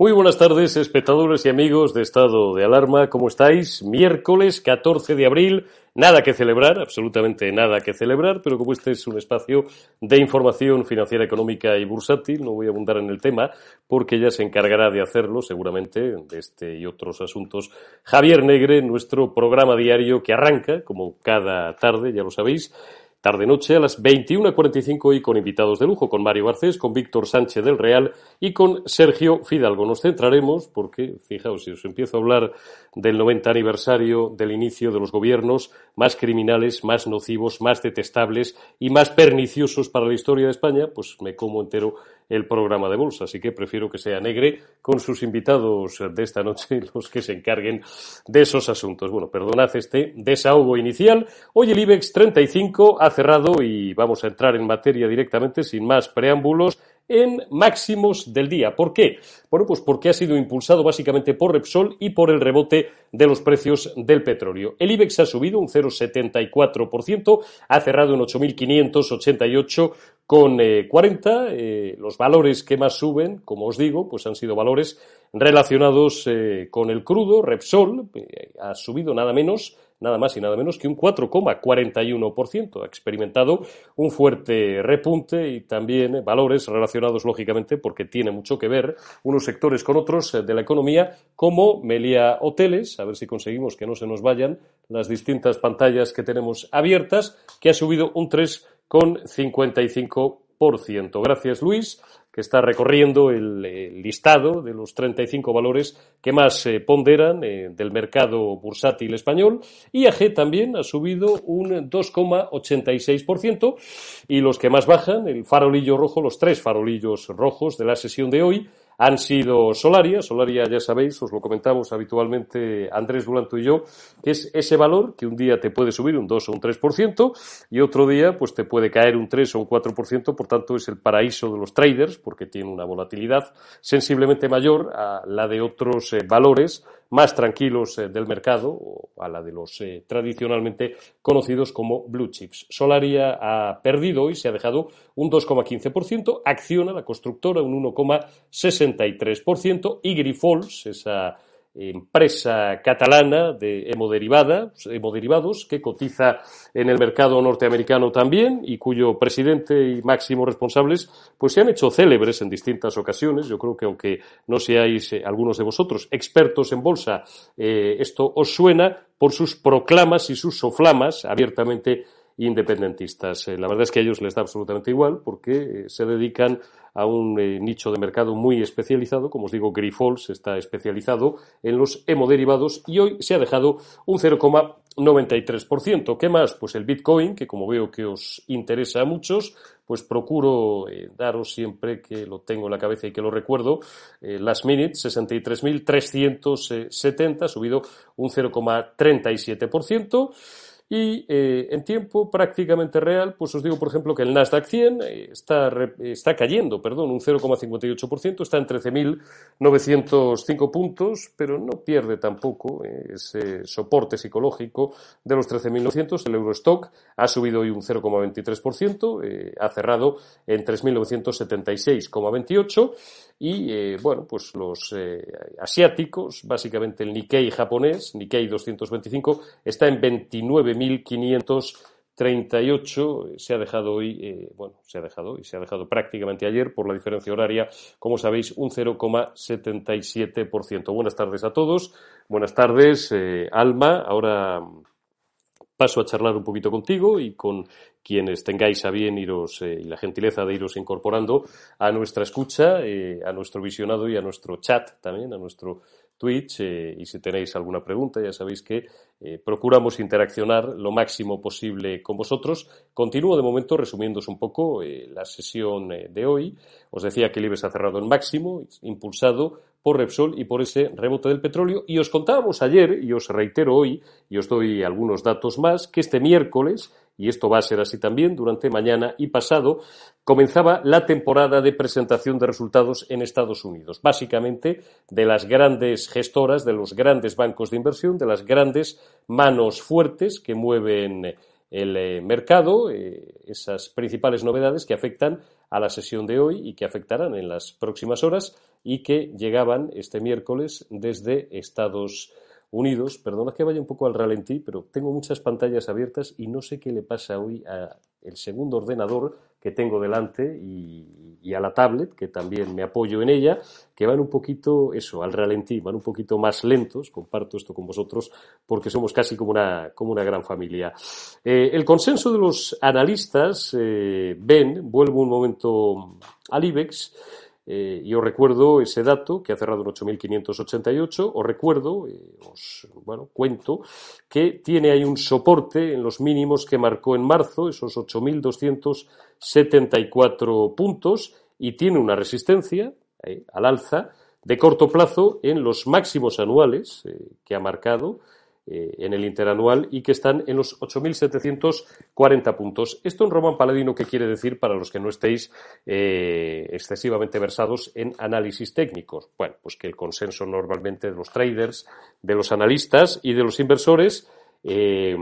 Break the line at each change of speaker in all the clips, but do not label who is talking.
Muy buenas tardes, espectadores y amigos de Estado de Alarma. ¿Cómo estáis? Miércoles 14 de abril. Nada que celebrar, absolutamente nada que celebrar, pero como este es un espacio de información financiera, económica y bursátil, no voy a abundar en el tema porque ya se encargará de hacerlo seguramente de este y otros asuntos Javier Negre, nuestro programa diario que arranca, como cada tarde, ya lo sabéis, tarde-noche a las 21.45 y con invitados de lujo, con Mario Garcés, con Víctor Sánchez del Real y con Sergio Fidalgo. Nos centraremos porque, fijaos, si os empiezo a hablar del 90 aniversario del inicio de los gobiernos más criminales, más nocivos, más detestables y más perniciosos para la historia de España, pues me como entero el programa de bolsa. Así que prefiero que sea Negre con sus invitados de esta noche los que se encarguen de esos asuntos. Bueno, perdonad este desahogo inicial. Hoy el IBEX 35 ha cerrado y vamos a entrar en materia directamente sin más preámbulos en máximos del día. ¿Por qué? Bueno, pues porque ha sido impulsado básicamente por Repsol y por el rebote de los precios del petróleo. El IBEX ha subido un 0,74%, ha cerrado en 8.588 con 40. Eh, eh, los valores que más suben, como os digo, pues han sido valores relacionados eh, con el crudo. Repsol ha subido nada menos nada más y nada menos que un 4,41%. Ha experimentado un fuerte repunte y también valores relacionados, lógicamente, porque tiene mucho que ver unos sectores con otros de la economía, como Melia Hoteles, a ver si conseguimos que no se nos vayan las distintas pantallas que tenemos abiertas, que ha subido un 3,55%. Gracias, Luis que está recorriendo el, listado de los 35 valores que más eh, ponderan eh, del mercado bursátil español. IAG también ha subido un 2,86% y los que más bajan, el farolillo rojo, los tres farolillos rojos de la sesión de hoy, han sido Solaria. Solaria, ya sabéis, os lo comentamos habitualmente Andrés Bulanto y yo, que es ese valor que un día te puede subir un 2 o un 3% y otro día pues te puede caer un 3 o un 4%, por tanto es el paraíso de los traders porque tiene una volatilidad sensiblemente mayor a la de otros eh, valores más tranquilos eh, del mercado, o a la de los eh, tradicionalmente conocidos como blue chips. Solaria ha perdido y se ha dejado un 2,15%, Acciona, la constructora, un 1,63%, y Grifols, esa empresa catalana de hemoderivados que cotiza en el mercado norteamericano también y cuyo presidente y máximos responsables pues se han hecho célebres en distintas ocasiones. Yo creo que aunque no seáis eh, algunos de vosotros expertos en bolsa, eh, esto os suena por sus proclamas y sus soflamas abiertamente independentistas. Eh, la verdad es que a ellos les da absolutamente igual porque se dedican a un eh, nicho de mercado muy especializado. Como os digo, Grifols está especializado en los hemoderivados y hoy se ha dejado un 0,93%. ¿Qué más? Pues el Bitcoin, que como veo que os interesa a muchos, pues procuro eh, daros siempre que lo tengo en la cabeza y que lo recuerdo, eh, las minutes 63.370, ha subido un 0,37%. Y eh, en tiempo prácticamente real, pues os digo, por ejemplo, que el Nasdaq 100 eh, está, está cayendo, perdón, un 0,58%, está en 13.905 puntos, pero no pierde tampoco eh, ese soporte psicológico de los 13.900. El Eurostock ha subido hoy un 0,23%, ha cerrado en 3.976,28 y eh, bueno, pues los eh, asiáticos, básicamente el Nikkei japonés, Nikkei 225, está en 29.538. Se ha dejado hoy, eh, bueno, se ha dejado y se ha dejado prácticamente ayer por la diferencia horaria, como sabéis, un 0,77%. Buenas tardes a todos. Buenas tardes, Alma. Ahora paso a charlar un poquito contigo y con quienes tengáis a bien iros eh, y la gentileza de iros incorporando a nuestra escucha, eh, a nuestro visionado y a nuestro chat también, a nuestro Twitch. Eh, y si tenéis alguna pregunta, ya sabéis que procuramos interaccionar lo máximo posible con vosotros. Continúo de momento resumiéndos un poco la sesión de hoy. Os decía que el IBEX ha cerrado en máximo, impulsado por Repsol y por ese rebote del petróleo. Y os contábamos ayer, y os reitero hoy, y os doy algunos datos más, que este miércoles y esto va a ser así también durante mañana y pasado, comenzaba la temporada de presentación de resultados en Estados Unidos, básicamente de las grandes gestoras, de los grandes bancos de inversión, de las grandes manos fuertes que mueven el eh, mercado, eh, esas principales novedades que afectan a la sesión de hoy y que afectarán en las próximas horas y que llegaban este miércoles desde Estados Unidos unidos. Perdona que vaya un poco al ralentí, pero tengo muchas pantallas abiertas y no sé qué le pasa hoy al segundo ordenador que tengo delante y, a la tablet, que también me apoyo en ella, que van un poquito, eso, al ralentí, van un poquito más lentos, comparto esto con vosotros, porque somos casi como una, como una gran familia. Eh, el consenso de los analistas eh, ven, vuelvo un momento al IBEX, eh, y os recuerdo ese dato que ha cerrado en 8.588. Os recuerdo, eh, os bueno, cuento, que tiene ahí un soporte en los mínimos que marcó en marzo, esos 8.274 puntos, y tiene una resistencia eh, al alza de corto plazo en los máximos anuales que ha marcado eh, en el interanual y que están en los 8.740 puntos. Esto en Roman Paladino, ¿qué quiere decir para los que no estéis eh, excesivamente versados en análisis técnicos? Bueno, pues que el consenso normalmente de los traders, de los analistas y de los inversores eh,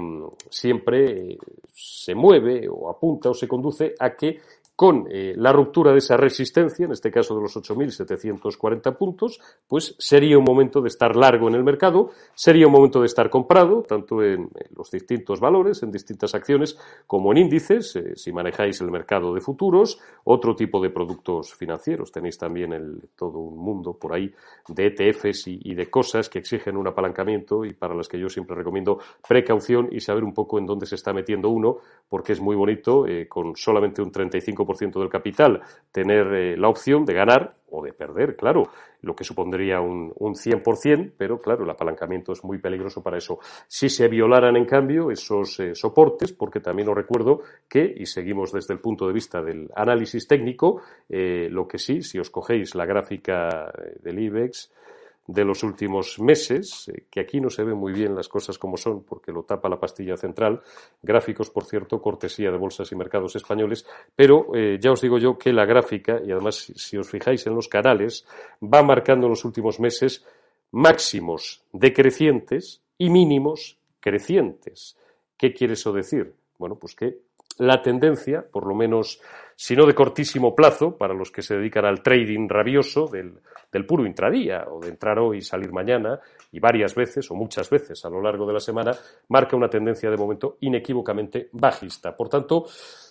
siempre se mueve o apunta o se conduce a que con eh, la ruptura de esa resistencia, en este caso de los 8.740 puntos, pues sería un momento de estar largo en el mercado, sería un momento de estar comprado, tanto en, los distintos valores, en distintas acciones, como en índices, eh, si manejáis el mercado de futuros, otro tipo de productos financieros. Tenéis también el, todo un mundo por ahí de ETFs y, de cosas que exigen un apalancamiento y para las que yo siempre recomiendo precaución y saber un poco en dónde se está metiendo uno, porque es muy bonito, eh, con solamente un 35 ciento del capital, tener eh, la opción de ganar o de perder, claro, lo que supondría un, un 100%, pero claro, el apalancamiento es muy peligroso para eso. Si se violaran, en cambio, esos eh, soportes, porque también os recuerdo que, y seguimos desde el punto de vista del análisis técnico, eh, lo que sí, si os cogéis la gráfica del IBEX, de los últimos meses, eh, que aquí no se ven muy bien las cosas como son porque lo tapa la pastilla central, gráficos, por cierto, cortesía de bolsas y mercados españoles, pero eh, ya os digo yo que la gráfica, y además si, os fijáis en los canales, va marcando en los últimos meses máximos decrecientes y mínimos crecientes. ¿Qué quiere eso decir? Bueno, pues que la tendencia, por lo menos, si no de cortísimo plazo, para los que se dedican al trading rabioso del, puro intradía, o de entrar hoy y salir mañana, y varias veces o muchas veces a lo largo de la semana, marca una tendencia de momento inequívocamente bajista. Por tanto,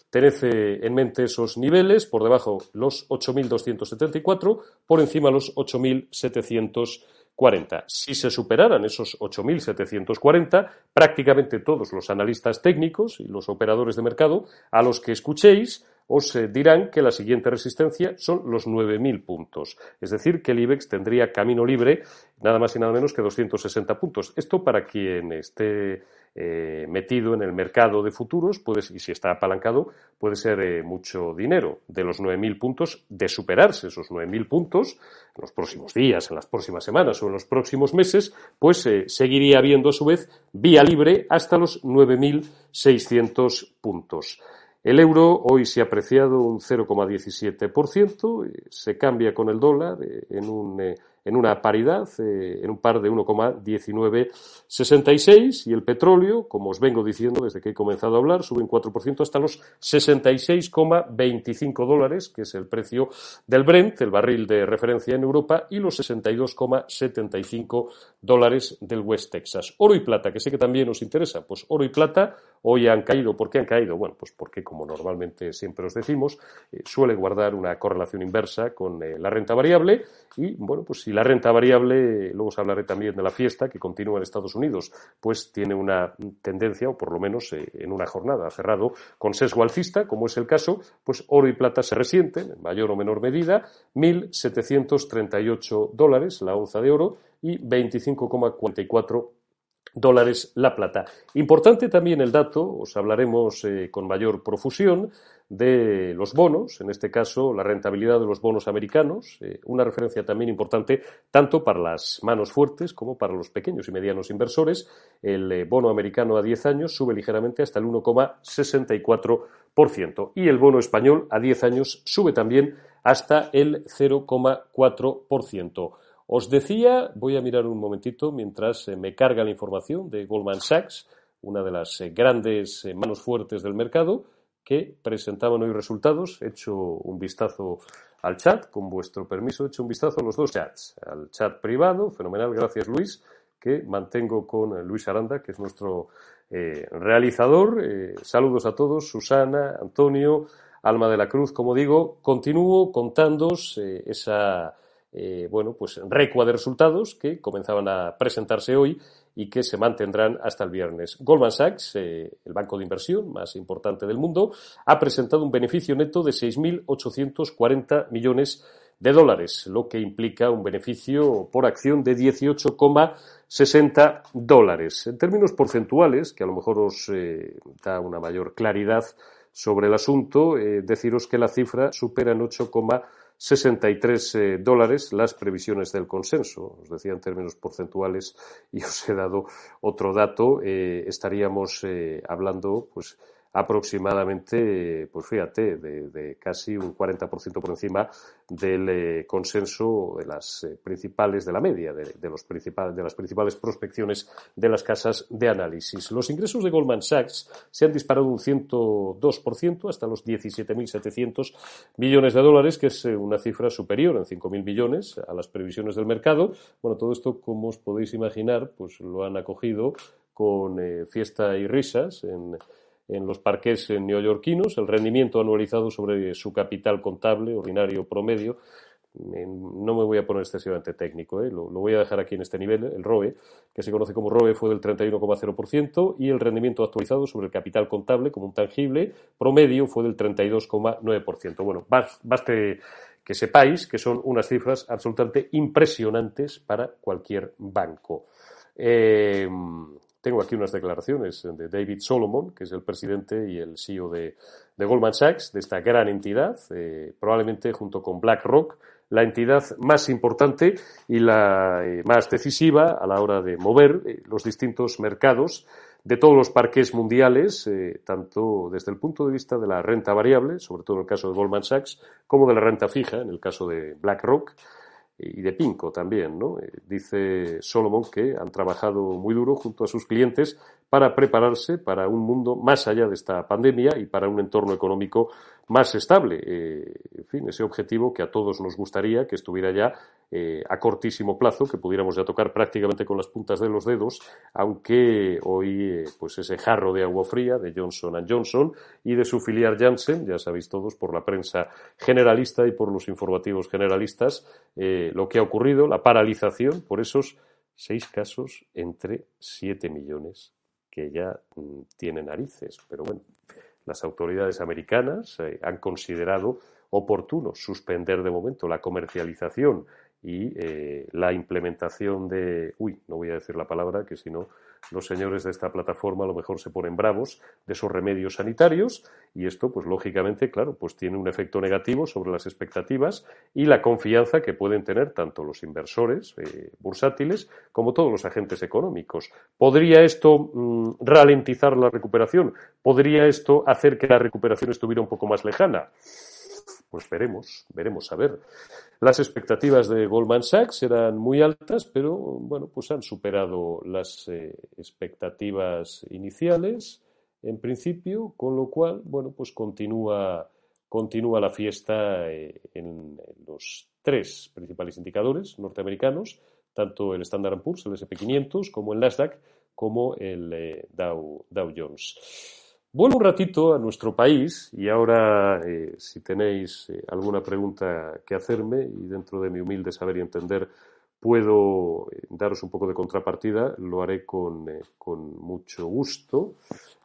tened eh, en mente esos niveles, por debajo los 8.274, por encima los 8.700 40. Si se superaran esos 8.740, prácticamente todos los analistas técnicos y los operadores de mercado a los que escuchéis os dirán que la siguiente resistencia son los 9.000 puntos. Es decir, que el IBEX tendría camino libre nada más y nada menos que 260 puntos. Esto para quien esté eh, metido en el mercado de futuros, puede, y si está apalancado, puede ser eh, mucho dinero. De los 9.000 puntos, de superarse esos 9.000 puntos en los próximos días, en las próximas semanas o en los próximos meses, pues eh, seguiría habiendo a su vez vía libre hasta los 9.600 puntos. El euro hoy se ha apreciado un 0,17%, se cambia con el dólar en un en una paridad, eh, en un par de 1,1966 y el petróleo, como os vengo diciendo desde que he comenzado a hablar, sube un 4% hasta los 66,25 dólares, que es el precio del Brent, el barril de referencia en Europa, y los 62,75 dólares del West Texas. Oro y plata, que sé que también os interesa, pues oro y plata hoy han caído. ¿Por qué han caído? Bueno, pues porque, como normalmente siempre os decimos, eh, suele guardar una correlación inversa con eh, la renta variable y, bueno, pues si la renta variable, luego os hablaré también de la fiesta que continúa en Estados Unidos, pues tiene una tendencia, o por lo menos eh, en una jornada cerrado con sesgo alcista, como es el caso, pues oro y plata se resienten, en mayor o menor medida, 1.738 dólares la onza de oro y 25,44 dólares la plata. Importante también el dato, os hablaremos eh, con mayor profusión, de los bonos, en este caso la rentabilidad de los bonos americanos, eh, una referencia también importante tanto para las manos fuertes como para los pequeños y medianos inversores. El eh, bono americano a 10 años sube ligeramente hasta el 1,64% y el bono español a 10 años sube también hasta el 0,4%. Os decía, voy a mirar un momentito mientras eh, me carga la información de Goldman Sachs, una de las eh, grandes eh, manos fuertes del mercado, que presentaban hoy resultados. He hecho un vistazo al chat, con vuestro permiso, he hecho un vistazo a los dos chats. Al chat privado, fenomenal, gracias Luis, que mantengo con Luis Aranda, que es nuestro realizador. saludos a todos, Susana, Antonio, Alma de la Cruz, como digo, continúo contándos esa eh, bueno, pues recua de resultados que comenzaban a presentarse hoy y que se mantendrán hasta el viernes. Goldman Sachs, eh, el banco de inversión más importante del mundo, ha presentado un beneficio neto de 6.840 millones de dólares, lo que implica un beneficio por acción de 18,60 dólares. En términos porcentuales, que a lo mejor os eh, da una mayor claridad sobre el asunto, deciros que la cifra supera en 8,60 63 eh, dólares las previsiones del consenso. Os decía en términos porcentuales y os he dado otro dato. Eh, estaríamos eh, hablando, pues, aproximadamente, pues fíjate, de, casi un 40% por encima del eh, consenso de las eh, principales, de la media de, los principales, de las principales prospecciones de las casas de análisis. Los ingresos de Goldman Sachs se han disparado un 102% hasta los 17.700 millones de dólares, que es eh, una cifra superior en 5.000 millones a las previsiones del mercado. Bueno, todo esto, como os podéis imaginar, pues lo han acogido con fiesta y risas en en los parques neoyorquinos, el rendimiento anualizado sobre su capital contable ordinario promedio. No me voy a poner excesivamente técnico, ¿eh? lo, voy a dejar aquí en este nivel. El ROE, que se conoce como ROE, fue del 31,0% y el rendimiento actualizado sobre el capital contable como un tangible promedio fue del 32,9%. Bueno, baste que sepáis que son unas cifras absolutamente impresionantes para cualquier banco. Eh, tengo aquí unas declaraciones de David Solomon, que es el presidente y el CEO de, Goldman Sachs, de esta gran entidad, eh, probablemente junto con BlackRock, la entidad más importante y la eh, más decisiva a la hora de mover eh, los distintos mercados de todos los parques mundiales, tanto desde el punto de vista de la renta variable, sobre todo en el caso de Goldman Sachs, como de la renta fija, en el caso de BlackRock y de Pinco también, ¿no? Eh, dice Solomon que han trabajado muy duro junto a sus clientes para prepararse para un mundo más allá de esta pandemia y para un entorno económico más estable. Eh, en fin, ese objetivo que a todos nos gustaría que estuviera ya eh, a cortísimo plazo, que pudiéramos ya tocar prácticamente con las puntas de los dedos, aunque hoy eh, pues ese jarro de agua fría de Johnson Johnson y de su filial Janssen, ya sabéis todos por la prensa generalista y por los informativos generalistas, lo que ha ocurrido, la paralización por esos seis casos entre siete millones que ya mm, tiene narices. Pero bueno, las autoridades americanas eh, han considerado oportuno suspender de momento la comercialización y eh, la implementación de, uy, no voy a decir la palabra, que si no los señores de esta plataforma a lo mejor se ponen bravos de esos remedios sanitarios y esto, pues lógicamente, claro, pues tiene un efecto negativo sobre las expectativas y la confianza que pueden tener tanto los inversores eh, bursátiles como todos los agentes económicos. ¿Podría esto mm, ralentizar la recuperación? ¿Podría esto hacer que la recuperación estuviera un poco más lejana? Pues veremos, veremos a ver. Las expectativas de Goldman Sachs eran muy altas, pero bueno, pues han superado las eh, expectativas iniciales en principio, con lo cual, bueno, pues continúa, continúa la fiesta eh, en, los tres principales indicadores norteamericanos, tanto el Standard Poor's, el SP500, como el Nasdaq, como el eh, Dow, Dow Jones. Vuelvo un ratito a nuestro país y ahora, eh, si tenéis eh, alguna pregunta que hacerme y dentro de mi humilde saber y entender puedo eh, daros un poco de contrapartida, lo haré con, con mucho gusto.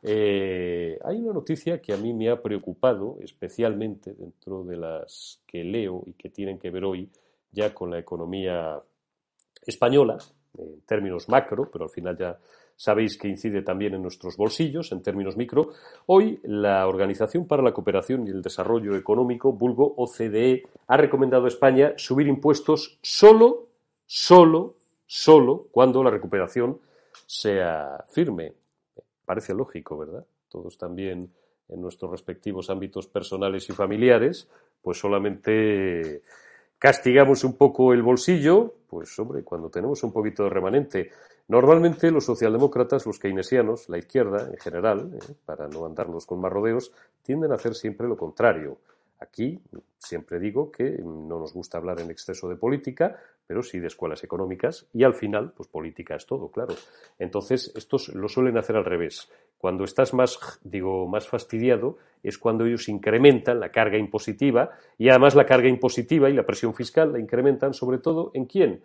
hay una noticia que a mí me ha preocupado especialmente dentro de las que leo y que tienen que ver hoy ya con la economía española, en términos macro, pero al final ya sabéis que incide también en nuestros bolsillos en términos micro. Hoy la Organización para la Cooperación y el Desarrollo Económico, vulgo OCDE, ha recomendado a España subir impuestos solo, solo, solo cuando la recuperación sea firme. Parece lógico, ¿verdad? Todos también en nuestros respectivos ámbitos personales y familiares, pues solamente castigamos un poco el bolsillo, pues hombre, cuando tenemos un poquito de remanente Normalmente los socialdemócratas, los keynesianos, la izquierda en general, eh, para no andarnos con más rodeos, tienden a hacer siempre lo contrario. Aquí siempre digo que no nos gusta hablar en exceso de política, pero sí de escuelas económicas y al final, pues política es todo, claro. Entonces, estos lo suelen hacer al revés. Cuando estás más, digo, más fastidiado es cuando ellos incrementan la carga impositiva y además la carga impositiva y la presión fiscal la incrementan sobre todo en quién?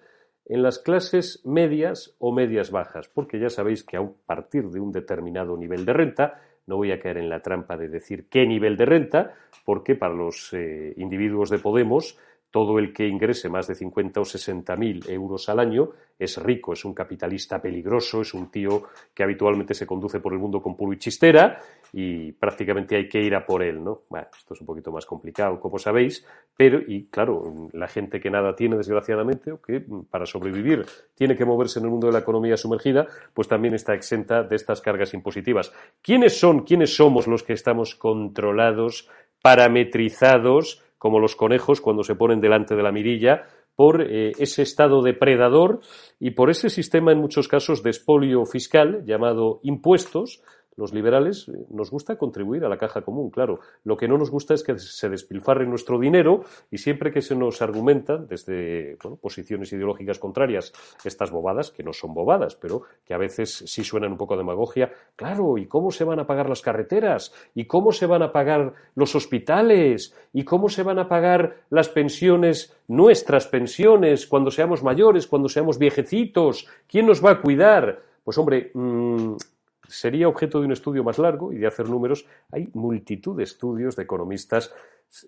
En las clases medias o medias bajas, porque ya sabéis que a partir de un determinado nivel de renta, no voy a caer en la trampa de decir qué nivel de renta, porque para los eh, individuos de Podemos todo el que ingrese más de 50 o 60 mil euros al año es rico, es un capitalista peligroso, es un tío que habitualmente se conduce por el mundo con puro y chistera y prácticamente hay que ir a por él, ¿no? Bueno, esto es un poquito más complicado, como sabéis, pero, y claro, la gente que nada tiene, desgraciadamente, o que para sobrevivir tiene que moverse en el mundo de la economía sumergida, pues también está exenta de estas cargas impositivas. ¿Quiénes son, quiénes somos los que estamos controlados, parametrizados, como los conejos cuando se ponen delante de la mirilla, por eh, ese estado depredador y por ese sistema, en muchos casos, de espolio fiscal llamado impuestos, los liberales eh, nos gusta contribuir a la caja común, claro. Lo que no nos gusta es que se despilfarre nuestro dinero y siempre que se nos argumentan desde posiciones ideológicas contrarias estas bobadas, que no son bobadas, pero que a veces sí suenan un poco a demagogia, claro, ¿y cómo se van a pagar las carreteras? ¿Y cómo se van a pagar los hospitales? ¿Y cómo se van a pagar las pensiones, nuestras pensiones, cuando seamos mayores, cuando seamos viejecitos? ¿Quién nos va a cuidar? Pues hombre, mmm, sería objeto de un estudio más largo y de hacer números. Hay multitud de estudios de economistas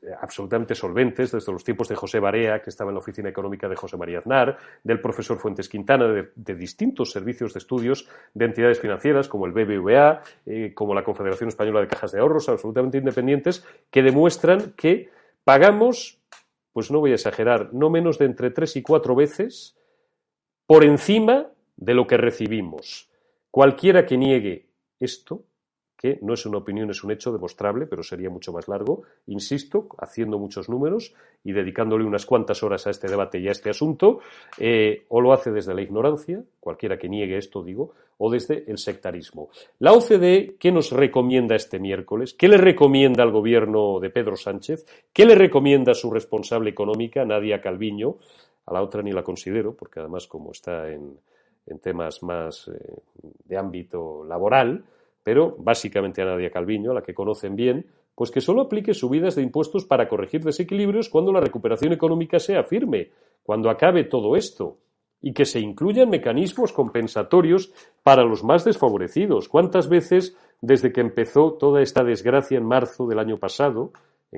eh, absolutamente solventes, desde los tiempos de José Barea, que estaba en la oficina económica de José María Aznar, del profesor Fuentes Quintana, de, distintos servicios de estudios de entidades financieras como el BBVA, eh, como la Confederación Española de Cajas de Ahorros, absolutamente independientes, que demuestran que pagamos, pues no voy a exagerar, no menos de entre tres y cuatro veces por encima de lo que recibimos. Cualquiera que niegue esto, que no es una opinión, es un hecho demostrable, pero sería mucho más largo, insisto, haciendo muchos números y dedicándole unas cuantas horas a este debate y a este asunto, eh, o lo hace desde la ignorancia, cualquiera que niegue esto, digo, o desde el sectarismo. La OCDE, ¿qué nos recomienda este miércoles? ¿Qué le recomienda al gobierno de Pedro Sánchez? ¿Qué le recomienda a su responsable económica, Nadia Calviño? A la otra ni la considero, porque además como está en, en temas más eh, de ámbito laboral, pero básicamente a Nadia Calviño, a la que conocen bien, pues que solo aplique subidas de impuestos para corregir desequilibrios cuando la recuperación económica sea firme, cuando acabe todo esto. y que se incluyan mecanismos compensatorios para los más desfavorecidos. ¿Cuántas veces desde que empezó toda esta desgracia en marzo del año pasado,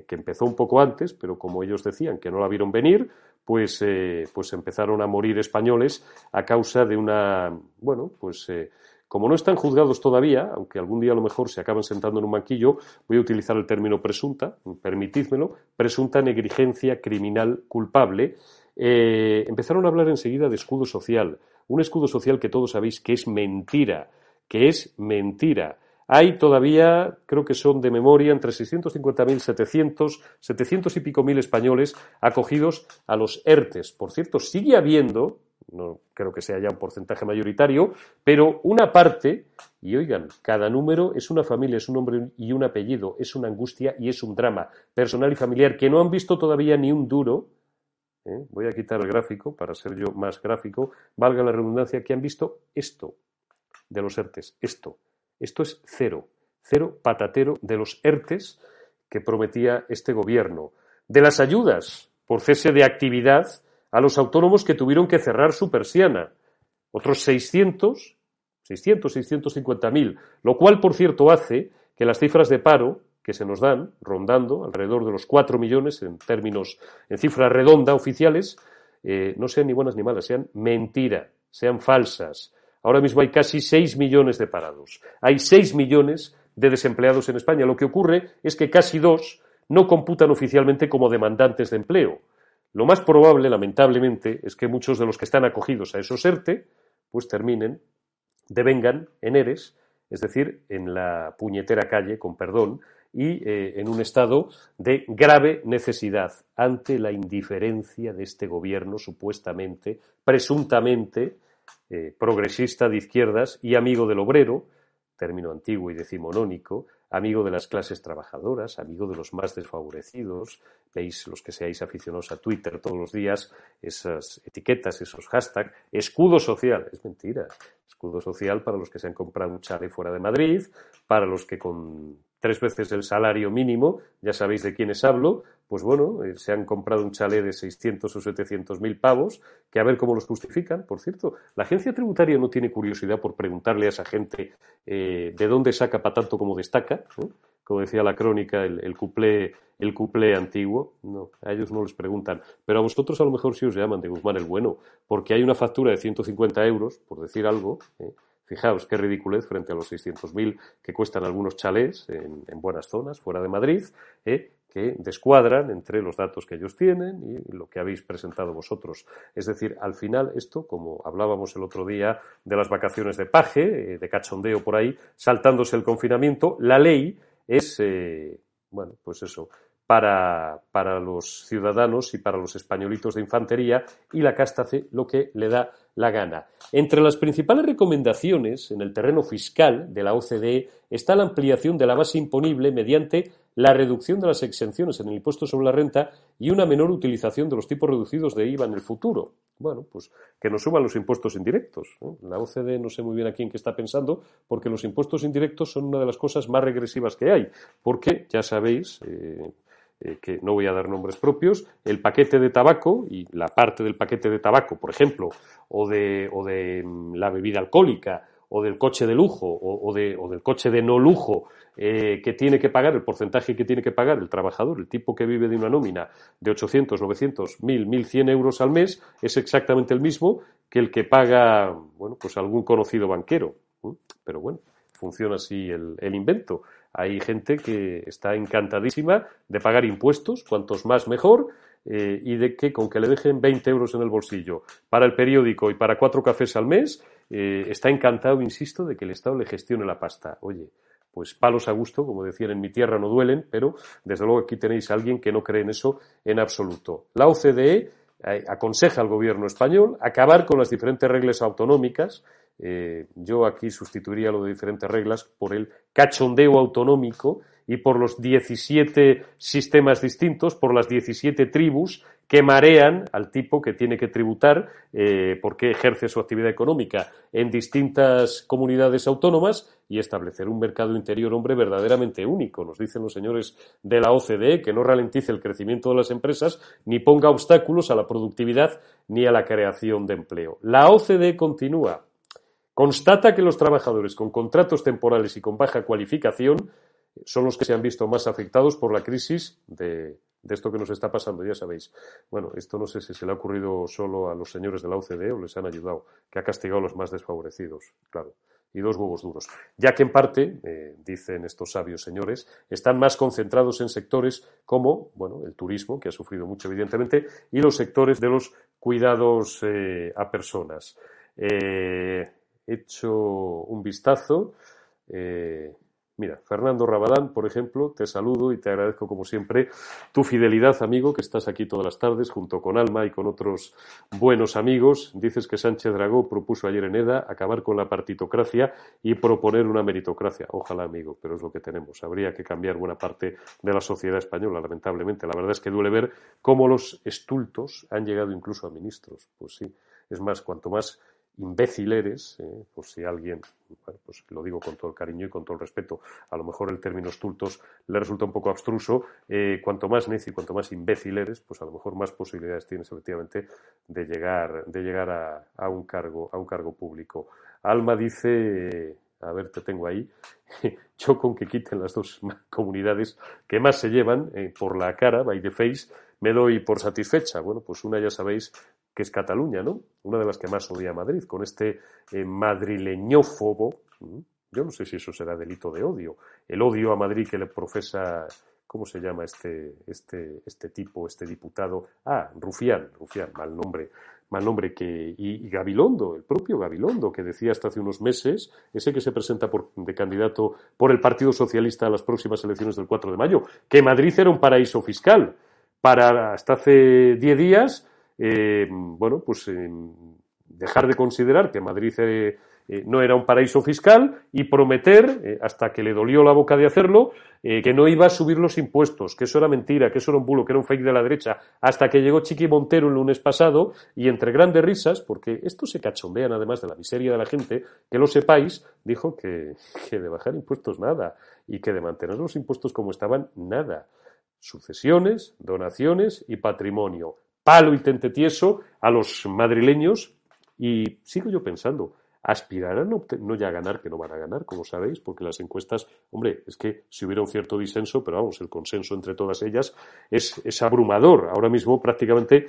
que empezó un poco antes, pero como ellos decían que no la vieron venir, pues, eh, pues empezaron a morir españoles a causa de una, bueno, pues eh, como no están juzgados todavía, aunque algún día a lo mejor se acaban sentando en un banquillo, voy a utilizar el término presunta, permitidmelo, presunta negligencia criminal culpable, empezaron a hablar enseguida de escudo social, un escudo social que todos sabéis que es mentira, que es mentira. Hay todavía, creo que son de memoria, entre 650.000 y 700, 700 y pico mil españoles acogidos a los ERTES. Por cierto, sigue habiendo, no creo que sea ya un porcentaje mayoritario, pero una parte, y oigan, cada número es una familia, es un nombre y un apellido, es una angustia y es un drama personal y familiar que no han visto todavía ni un duro. ¿eh? Voy a quitar el gráfico para ser yo más gráfico, valga la redundancia, que han visto esto de los ERTES, esto esto es cero, cero patatero de los ERTES que prometía este gobierno. De las ayudas por cese de actividad a los autónomos que tuvieron que cerrar su persiana. Otros 600, 600, 650 mil, lo cual, por cierto, hace que las cifras de paro que se nos dan, rondando alrededor de los 4 millones en términos, en cifra redonda oficiales, eh, no sean ni buenas ni malas, sean mentira, sean falsas, Ahora mismo hay casi 6 millones de parados. Hay 6 millones de desempleados en España. Lo que ocurre es que casi dos no computan oficialmente como demandantes de empleo. Lo más probable, lamentablemente, es que muchos de los que están acogidos a esos ERTE, pues terminen, devengan en ERES, es decir, en la puñetera calle, con perdón, y eh, en un estado de grave necesidad ante la indiferencia de este gobierno supuestamente, presuntamente, eh, progresista de izquierdas y amigo del obrero, término antiguo y decimonónico, amigo de las clases trabajadoras, amigo de los más desfavorecidos. Veis los que seáis aficionados a Twitter todos los días, esas etiquetas, esos hashtags, escudo social. Es mentira. Escudo social para los que se han comprado un chale fuera de Madrid, para los que con tres veces el salario mínimo, ya sabéis de quiénes hablo, pues bueno, eh, se han comprado un chalet de 600 o 700 mil pavos, que a ver cómo los justifican. Por cierto, la agencia tributaria no tiene curiosidad por preguntarle a esa gente eh, de dónde saca para tanto como destaca, como decía la crónica, el, el, cuplé, el cuplé antiguo. No, a ellos no les preguntan. Pero a vosotros a lo mejor sí os llaman de Guzmán el Bueno, porque hay una factura de 150 euros, por decir algo, ¿eh? Fijaos qué ridiculez frente a los 600.000 que cuestan algunos chalés en, buenas zonas, fuera de Madrid, ¿eh? que descuadran entre los datos que ellos tienen y lo que habéis presentado vosotros. Es decir, al final esto, como hablábamos el otro día de las vacaciones de paje, eh, de cachondeo por ahí, saltándose el confinamiento, la ley es, eh, bueno, pues eso, para, para, los ciudadanos y para los españolitos de infantería y la casta hace lo que le da la gana. Entre las principales recomendaciones en el terreno fiscal de la OCDE está la ampliación de la base imponible mediante la reducción de las exenciones en el impuesto sobre la renta y una menor utilización de los tipos reducidos de IVA en el futuro. Bueno, pues que nos suban los impuestos indirectos. La OCDE no sé muy bien a quién que está pensando, porque los impuestos indirectos son una de las cosas más regresivas que hay. Porque, ya sabéis, eh, eh, que no voy a dar nombres propios, el paquete de tabaco y la parte del paquete de tabaco, por ejemplo, o de, o de mm, la bebida alcohólica, o del coche de lujo, o, de, o del coche de no lujo, eh, que tiene que pagar, el porcentaje que tiene que pagar el trabajador, el tipo que vive de una nómina de 800, 900, 1000, 1100 euros al mes, es exactamente el mismo que el que paga, bueno, pues algún conocido banquero. Pero bueno, funciona así el, invento. Hay gente que está encantadísima de pagar impuestos, cuantos más mejor, eh, y de que con que le dejen 20 euros en el bolsillo para el periódico y para cuatro cafés al mes, eh, está encantado, insisto, de que el Estado le gestione la pasta. Oye, pues palos a gusto, como decían en mi tierra no duelen, pero desde luego aquí tenéis a alguien que no cree en eso en absoluto. La OCDE eh, aconseja al gobierno español acabar con las diferentes reglas autonómicas eh, yo aquí sustituiría lo de diferentes reglas por el cachondeo autonómico y por los 17 sistemas distintos, por las 17 tribus que marean al tipo que tiene que tributar eh, porque ejerce su actividad económica en distintas comunidades autónomas y establecer un mercado interior, hombre, verdaderamente único. Nos dicen los señores de la OCDE que no ralentice el crecimiento de las empresas ni ponga obstáculos a la productividad ni a la creación de empleo. La OCDE continúa. Constata que los trabajadores con contratos temporales y con baja cualificación son los que se han visto más afectados por la crisis de, esto que nos está pasando, ya sabéis. Bueno, esto no sé si se le ha ocurrido solo a los señores de la OCDE o les han ayudado, que ha castigado a los más desfavorecidos, claro. Y dos huevos duros. Ya que en parte, eh, dicen estos sabios señores, están más concentrados en sectores como, bueno, el turismo, que ha sufrido mucho evidentemente, y los sectores de los cuidados eh, a personas. Eh, hecho un vistazo. Mira, Fernando Rabadán, por ejemplo, te saludo y te agradezco como siempre tu fidelidad, amigo, que estás aquí todas las tardes junto con Alma y con otros buenos amigos. Dices que Sánchez Dragó propuso ayer en EDA acabar con la partitocracia y proponer una meritocracia. Ojalá, amigo, pero es lo que tenemos. Habría que cambiar buena parte de la sociedad española, lamentablemente. La verdad es que duele ver cómo los estultos han llegado incluso a ministros. Pues sí, es más, cuanto más imbécil eres, eh, por si alguien, pues lo digo con todo el cariño y con todo el respeto, a lo mejor el término estultos le resulta un poco abstruso, eh, cuanto más necio y cuanto más imbécil eres, pues a lo mejor más posibilidades tienes efectivamente de llegar, de llegar a, un cargo, a un cargo público. Alma dice, a ver, te tengo ahí, yo con que quiten las dos comunidades que más se llevan eh, por la cara, by the face, me doy por satisfecha. Bueno, pues una ya sabéis que es Cataluña, ¿no? Una de las que más odia a Madrid, con este eh, madrileñófobo. Yo no sé si eso será delito de odio. El odio a Madrid que le profesa, ¿cómo se llama este, este, este tipo, este diputado? Ah, Rufián, Rufián, mal nombre. Mal nombre que. Y, Gabilondo, el propio Gabilondo, que decía hasta hace unos meses, ese que se presenta por, de candidato por el Partido Socialista a las próximas elecciones del 4 de mayo, que Madrid era un paraíso fiscal. Para hasta hace 10 días eh, bueno, pues eh, dejar de considerar que Madrid eh, no era un paraíso fiscal y prometer, hasta que le dolió la boca de hacerlo, que no iba a subir los impuestos, que eso era mentira, que eso era un bulo, que era un fake de la derecha, hasta que llegó Chiqui Montero el lunes pasado y entre grandes risas, porque esto se cachondean además de la miseria de la gente, que lo sepáis, dijo que, que de bajar impuestos nada y que de mantener los impuestos como estaban nada. Sucesiones, donaciones y patrimonio palo y tente tieso a los madrileños y sigo yo pensando, aspirarán no ya a ganar, que no van a ganar, como sabéis, porque las encuestas, hombre, es que si hubiera un cierto disenso, pero vamos, el consenso entre todas ellas es, es abrumador. Ahora mismo prácticamente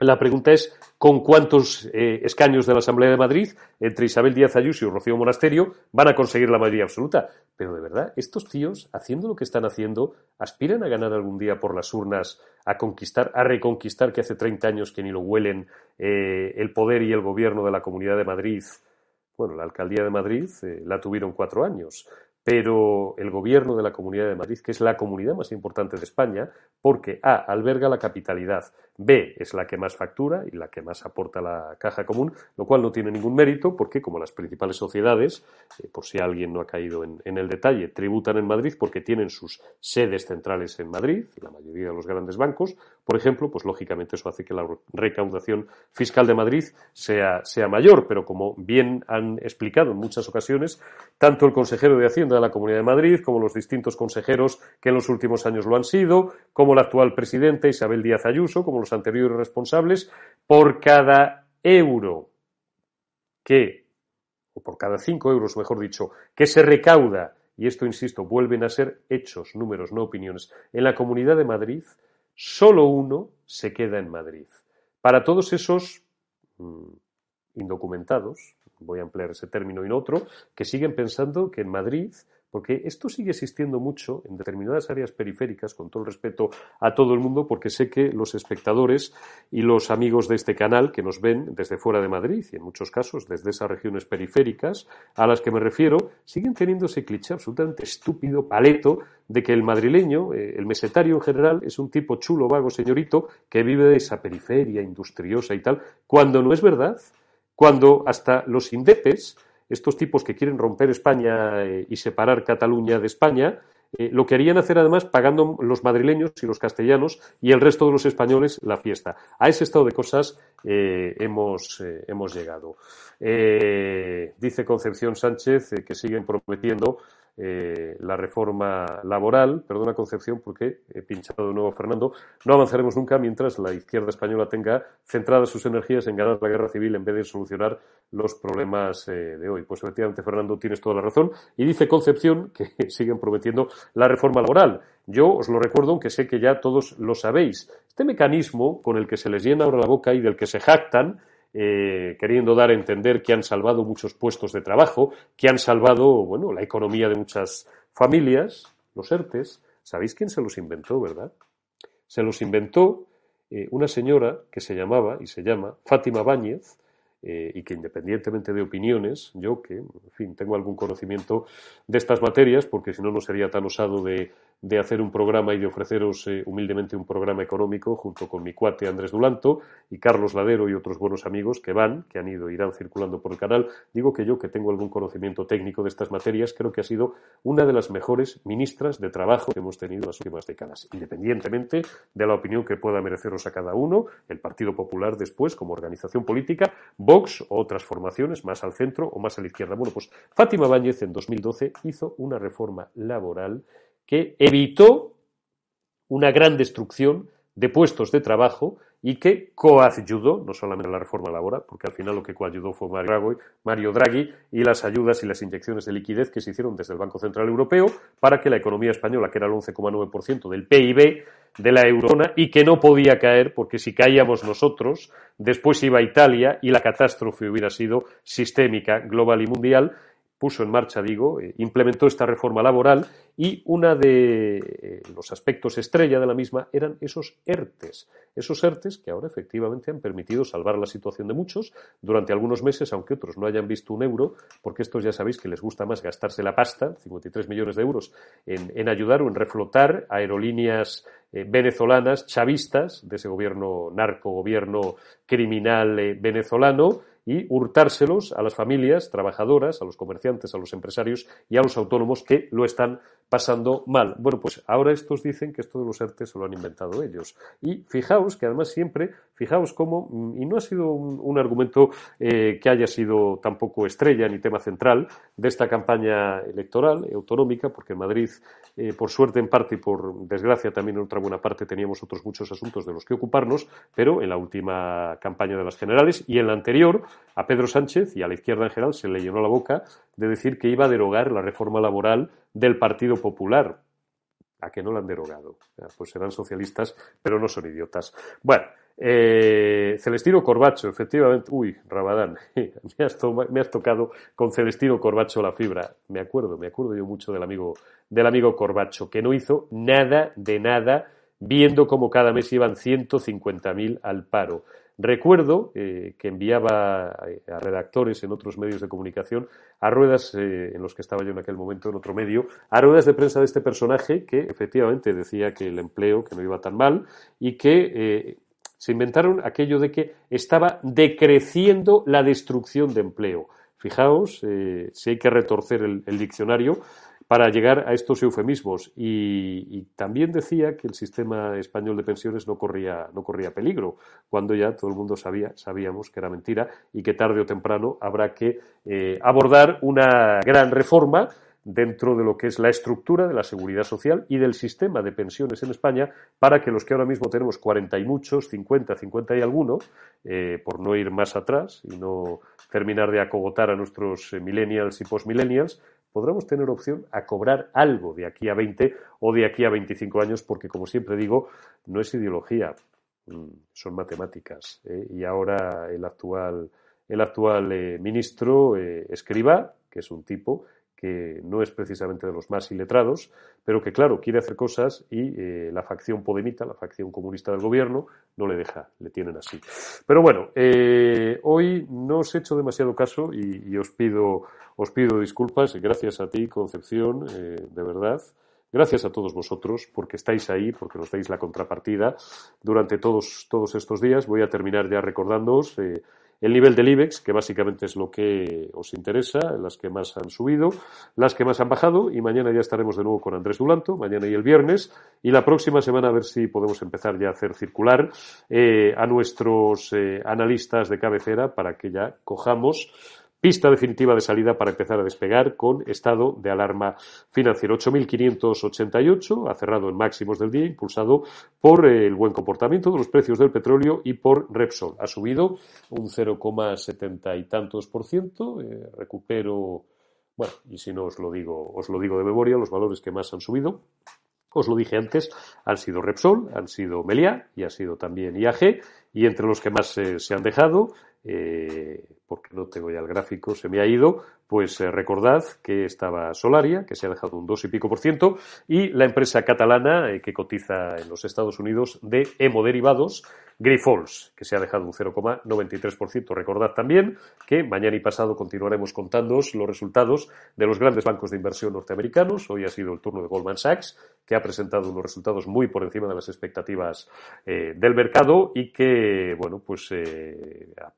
la pregunta es con cuántos eh, escaños de la Asamblea de Madrid, entre Isabel Díaz Ayuso y Rocío Monasterio, van a conseguir la mayoría absoluta. Pero de verdad, estos tíos, haciendo lo que están haciendo, aspiran a ganar algún día por las urnas, a conquistar, a reconquistar, que hace 30 años que ni lo huelen, eh, el poder y el gobierno de la Comunidad de Madrid. Bueno, la alcaldía de Madrid eh, la tuvieron cuatro años pero el gobierno de la Comunidad de Madrid, que es la comunidad más importante de España, porque A, alberga la capitalidad, B, es la que más factura y la que más aporta la caja común, lo cual no tiene ningún mérito porque, como las principales sociedades, eh, por si alguien no ha caído en, en, el detalle, tributan en Madrid porque tienen sus sedes centrales en Madrid, la mayoría de los grandes bancos, por ejemplo, pues lógicamente eso hace que la recaudación fiscal de Madrid sea, sea mayor, pero como bien han explicado en muchas ocasiones, tanto el consejero de Hacienda de la Comunidad de Madrid, como los distintos consejeros que en los últimos años lo han sido, como la actual presidenta Isabel Díaz Ayuso, como los anteriores responsables, por cada euro que, o por cada cinco euros, mejor dicho, que se recauda, y esto, insisto, vuelven a ser hechos, números, no opiniones, en la Comunidad de Madrid, solo uno se queda en Madrid. Para todos esos mm, indocumentados, voy a emplear ese término no otro, que siguen pensando que en Madrid porque esto sigue existiendo mucho en determinadas áreas periféricas, con todo el respeto a todo el mundo, porque sé que los espectadores y los amigos de este canal que nos ven desde fuera de Madrid y en muchos casos desde esas regiones periféricas a las que me refiero, siguen teniendo ese cliché absolutamente estúpido, paleto, de que el madrileño, eh, el mesetario en general, es un tipo chulo, vago, señorito, que vive de esa periferia industriosa y tal, cuando no es verdad, cuando hasta los indepes estos tipos que quieren romper España eh, y separar Cataluña de España, eh, lo querían hacer además pagando los madrileños y los castellanos y el resto de los españoles la fiesta. A ese estado de cosas eh, hemos, hemos llegado. dice Concepción Sánchez que siguen prometiendo eh, la reforma laboral, perdona Concepción porque he pinchado de nuevo Fernando, no avanzaremos nunca mientras la izquierda española tenga centradas sus energías en ganar la guerra civil en vez de solucionar los problemas eh, de hoy. Pues efectivamente, Fernando, tienes toda la razón. Y dice Concepción que siguen prometiendo la reforma laboral. Yo os lo recuerdo, aunque sé que ya todos lo sabéis. Este mecanismo con el que se les llena ahora la boca y del que se jactan eh, queriendo dar a entender que han salvado muchos puestos de trabajo, que han salvado, bueno, la economía de muchas familias, los ERTES. ¿Sabéis quién se los inventó, verdad? Se los inventó eh, una señora que se llamaba y se llama Fátima Báñez, eh, y que independientemente de opiniones, yo que, en fin, tengo algún conocimiento de estas materias, porque si no, no sería tan osado de de hacer un programa y de ofreceros eh, humildemente un programa económico junto con mi cuate Andrés Dulanto y Carlos Ladero y otros buenos amigos que van, que han ido, irán circulando por el canal. Digo que yo, que tengo algún conocimiento técnico de estas materias, creo que ha sido una de las mejores ministras de trabajo que hemos tenido en las últimas décadas, independientemente de la opinión que pueda mereceros a cada uno, el Partido Popular después como organización política, Vox o otras formaciones más al centro o más a la izquierda. Bueno, pues Fátima Báñez en 2012 hizo una reforma laboral que evitó una gran destrucción de puestos de trabajo y que coayudó, no solamente la reforma laboral, porque al final lo que coayudó fue Mario Draghi, y las ayudas y las inyecciones de liquidez que se hicieron desde el Banco Central Europeo para que la economía española, que era el 11,9% del PIB de la eurozona y que no podía caer, porque si caíamos nosotros, después iba Italia y la catástrofe hubiera sido sistémica, global y mundial, puso en marcha, digo, eh, implementó esta reforma laboral y uno de eh, los aspectos estrella de la misma eran esos ERTES. Esos ERTES que ahora efectivamente han permitido salvar la situación de muchos durante algunos meses, aunque otros no hayan visto un euro, porque estos ya sabéis que les gusta más gastarse la pasta, 53 millones de euros, en, ayudar o en reflotar aerolíneas eh, venezolanas chavistas de ese gobierno narco, gobierno criminal venezolano, y hurtárselos a las familias trabajadoras, a los comerciantes, a los empresarios y a los autónomos que lo están pasando mal. Bueno, pues ahora estos dicen que esto de los ERTE se lo han inventado ellos. Y fijaos que además siempre, fijaos cómo, mm, y no ha sido un, argumento eh, que haya sido tampoco estrella ni tema central de esta campaña electoral autonómica, porque en Madrid, eh, por suerte en parte y por desgracia también en otra buena parte, teníamos otros muchos asuntos de los que ocuparnos, pero en la última campaña de las generales y en la anterior, a Pedro Sánchez y a la izquierda en general se le llenó la boca de decir que iba a derogar la reforma laboral del Partido Popular. ¿A que no la han derogado? Pues serán socialistas, pero no son idiotas. Bueno, eh, Celestino Corbacho, efectivamente. Uy, Rabadán, me has, me has, tocado con Celestino Corbacho la fibra. Me acuerdo, me acuerdo yo mucho del amigo, del amigo Corbacho, que no hizo nada de nada, viendo cómo cada mes iban 150.000 al paro. Recuerdo eh, que enviaba a redactores en otros medios de comunicación a ruedas eh, en los que estaba yo en aquel momento en otro medio, a ruedas de prensa de este personaje que efectivamente decía que el empleo que no iba tan mal y que eh, se inventaron aquello de que estaba decreciendo la destrucción de empleo. Fijaos, si hay que retorcer el diccionario, para llegar a estos eufemismos. Y, también decía que el sistema español de pensiones no corría, no corría peligro, cuando ya todo el mundo sabía, sabíamos que era mentira y que tarde o temprano habrá que eh, abordar una gran reforma dentro de lo que es la estructura de la seguridad social y del sistema de pensiones en España para que los que ahora mismo tenemos 40 y muchos, 50, 50 y alguno, eh, por no ir más atrás y no terminar de acogotar a nuestros eh, millennials y postmillennials, podremos tener opción a cobrar algo de aquí a 20 o de aquí a 25 años, porque como siempre digo, no es ideología, mm, son matemáticas. ¿eh? Y ahora el actual, el actual eh, ministro eh, Escriba, que es un tipo que no es precisamente de los más iletrados, pero que, claro, quiere hacer cosas y eh, la facción podemita, la facción comunista del gobierno, no le deja, le tienen así. Pero bueno, eh, hoy no os he hecho demasiado caso y, os, pido, os pido disculpas. Gracias a ti, Concepción, eh, de verdad. Gracias a todos vosotros porque estáis ahí, porque nos dais la contrapartida durante todos, todos estos días. Voy a terminar ya recordándoos el nivel del IBEX, que básicamente es lo que os interesa, las que más han subido, las que más han bajado, y mañana ya estaremos de nuevo con Andrés Dulanto, mañana y el viernes, y la próxima semana a ver si podemos empezar ya a hacer circular eh, a nuestros eh, analistas de cabecera para que ya cojamos Pista definitiva de salida para empezar a despegar con estado de alarma financiero. 8.588 ha cerrado en máximos del día, impulsado por el buen comportamiento de los precios del petróleo y por Repsol. Ha subido un 0,70 y tantos por ciento. Eh, recupero, bueno, y si no os lo digo, os lo digo de memoria, los valores que más han subido. Os lo dije antes, han sido Repsol, han sido Meliá y ha sido también IAG, y entre los que más eh, se han dejado, eh, porque no tengo ya el gráfico, se me ha ido, pues eh, recordad que estaba Solaria, que se ha dejado un dos y pico por ciento, y la empresa catalana eh, que cotiza en los Estados Unidos de hemoderivados, Grifols, que se ha dejado un 0,93%. Recordad también que mañana y pasado continuaremos contándoos los resultados de los grandes bancos de inversión norteamericanos. Hoy ha sido el turno de Goldman Sachs, que ha presentado unos resultados muy por encima de las expectativas del mercado y que, bueno, pues ha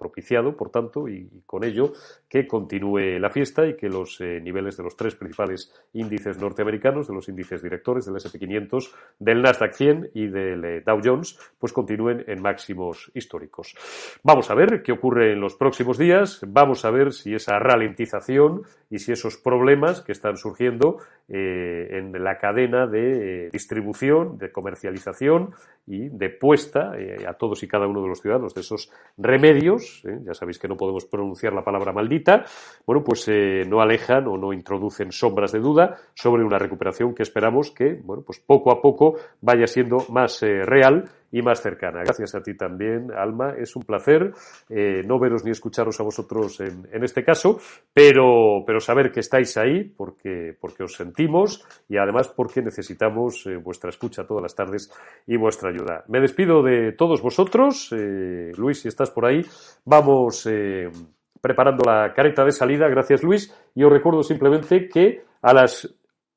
por tanto, y, con ello, que continúe la fiesta y que los eh, niveles de los tres principales índices norteamericanos, de los índices directores del S&P500, del Nasdaq 100 y del Dow Jones, pues continúen en máximos históricos. Vamos a ver qué ocurre en los próximos días, vamos a ver si esa ralentización y si esos problemas que están surgiendo eh, en la cadena de eh, distribución, de comercialización y de puesta eh, a todos y cada uno de los ciudadanos de esos remedios, ya sabéis que no podemos pronunciar la palabra maldita, bueno, pues no alejan o no introducen sombras de duda sobre una recuperación que esperamos que, bueno, pues poco a poco vaya siendo más real y más cercana. Gracias a ti también, Alma. Es un placer eh, no veros ni escucharos a vosotros en, en, este caso, pero, pero saber que estáis ahí porque, porque os sentimos y además porque necesitamos eh, vuestra escucha todas las tardes y vuestra ayuda. Me despido de todos vosotros. Eh, Luis, si estás por ahí, vamos preparando la careta de salida. Gracias, Luis. Y os recuerdo simplemente que a las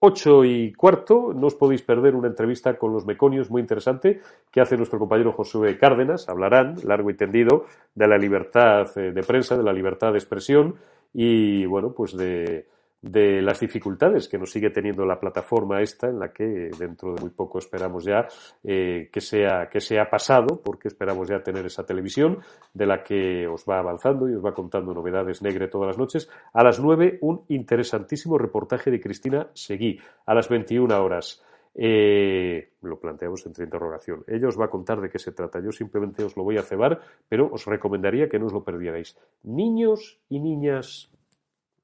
Ocho y cuarto, no os podéis perder una entrevista con los meconios muy interesante que hace nuestro compañero Josué Cárdenas. Hablarán largo y tendido de la libertad eh, de prensa, de la libertad de expresión y, bueno, pues de, de las dificultades que nos sigue teniendo la plataforma esta, en la que dentro de muy poco esperamos ya eh, que, sea, que sea pasado, porque esperamos ya tener esa televisión de la que os va avanzando y os va contando novedades negre todas las noches. A las nueve, un interesantísimo reportaje de Cristina Seguí. A las 21 horas. Eh, lo planteamos entre interrogación. Ella os va a contar de qué se trata. Yo simplemente os lo voy a cebar, pero os recomendaría que no os lo perdierais. Niños y niñas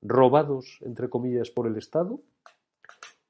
robados, entre comillas, por el Estado,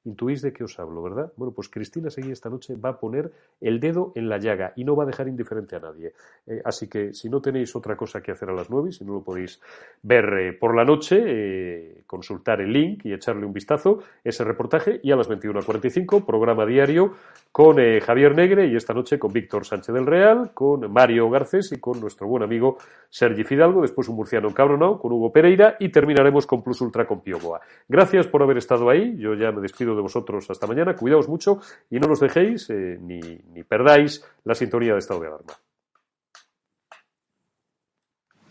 Intuís de qué os hablo, ¿verdad? Bueno, pues Cristina Seguí esta noche va a poner el dedo en la llaga y no va a dejar indiferente a nadie. Eh, así que si no tenéis otra cosa que hacer a las nueve, si no lo podéis ver eh, por la noche, eh, consultar el link y echarle un vistazo, ese reportaje y a las 21.45, programa diario con Javier Negre y esta noche con Víctor Sánchez del Real, con Mario Garcés y con nuestro buen amigo Sergi Fidalgo, después un murciano cabronao con Hugo Pereira y terminaremos con Plus Ultra con Pioboa. Gracias por haber estado ahí, yo ya me despido de vosotros hasta mañana. Cuidaos mucho y no nos dejéis eh, ni, ni perdáis la sintonía de estado de alarma.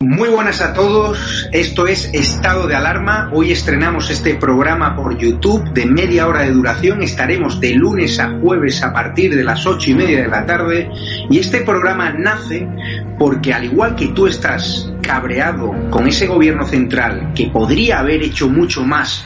Muy buenas a todos, esto es Estado de Alarma. Hoy estrenamos este programa por YouTube de media hora de duración. Estaremos de lunes a jueves a partir de las ocho y media de la tarde. Y este programa nace porque al igual que tú estás cabreado con ese gobierno central que podría haber hecho mucho más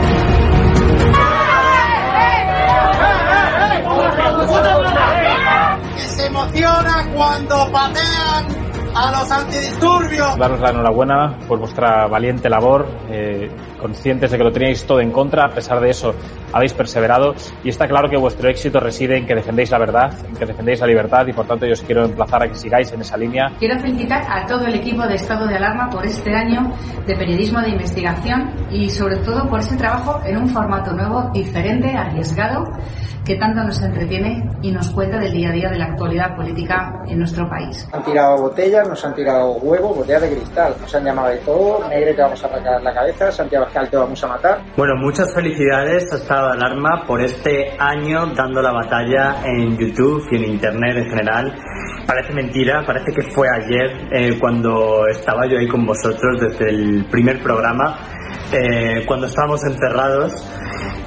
Emociona cuando patean a los antidisturbios.
Daros la enhorabuena por vuestra valiente labor, eh, conscientes de que lo teníais todo en contra, a pesar de eso habéis perseverado y está claro que vuestro éxito reside en que defendéis la verdad, en que defendéis la libertad y por tanto yo os quiero emplazar a que sigáis en esa línea.
Quiero felicitar a todo el equipo de Estado de Alarma por este año de periodismo de investigación y sobre todo por ese trabajo en un formato nuevo, diferente, arriesgado que tanto nos entretiene y nos cuenta del día a día de la actualidad política en nuestro país.
Han tirado botellas, nos han tirado huevos, botellas de cristal, nos han llamado de todo, Negre te vamos a arrancar la cabeza, Santiago Escal te vamos a matar.
Bueno, muchas felicidades a Estado de Alarma por este año dando la batalla en YouTube y en Internet en general. Parece mentira, parece que fue ayer eh, cuando estaba yo ahí con vosotros desde el primer programa, eh, cuando estábamos encerrados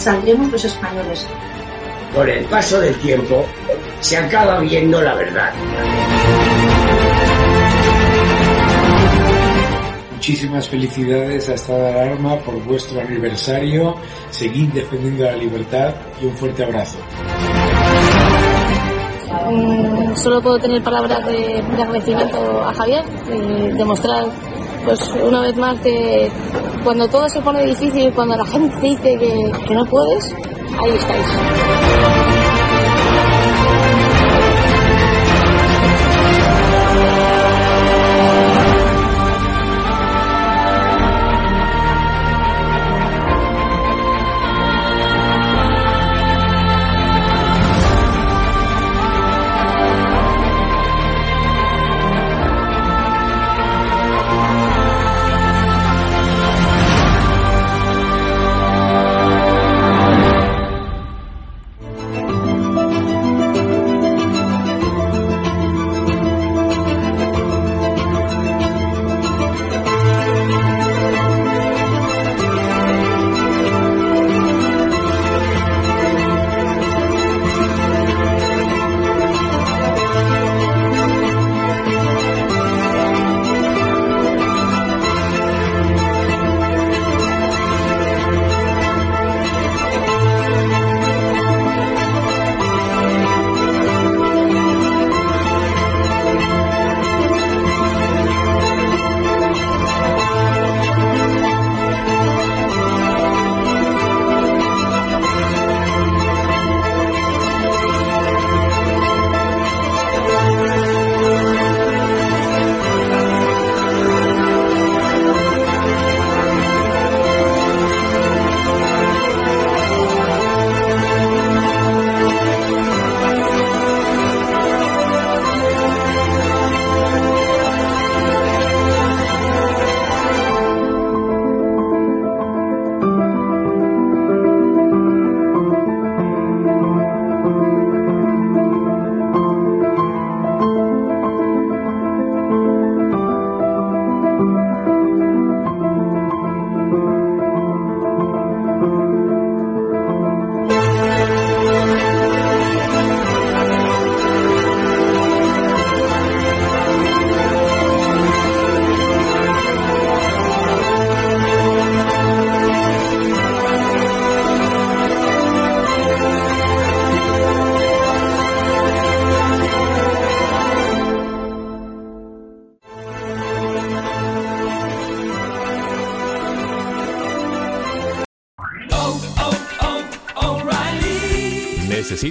Saldremos los españoles.
Con el paso del tiempo se acaba viendo la verdad.
Muchísimas felicidades a Estado de Alarma por vuestro aniversario. Seguid defendiendo la libertad y un fuerte abrazo.
Mm, solo puedo tener palabras de, de agradecimiento a Javier, eh, demostrar pues una vez más que cuando todo se pone difícil, cuando la gente dice que no puedes, ahí estáis.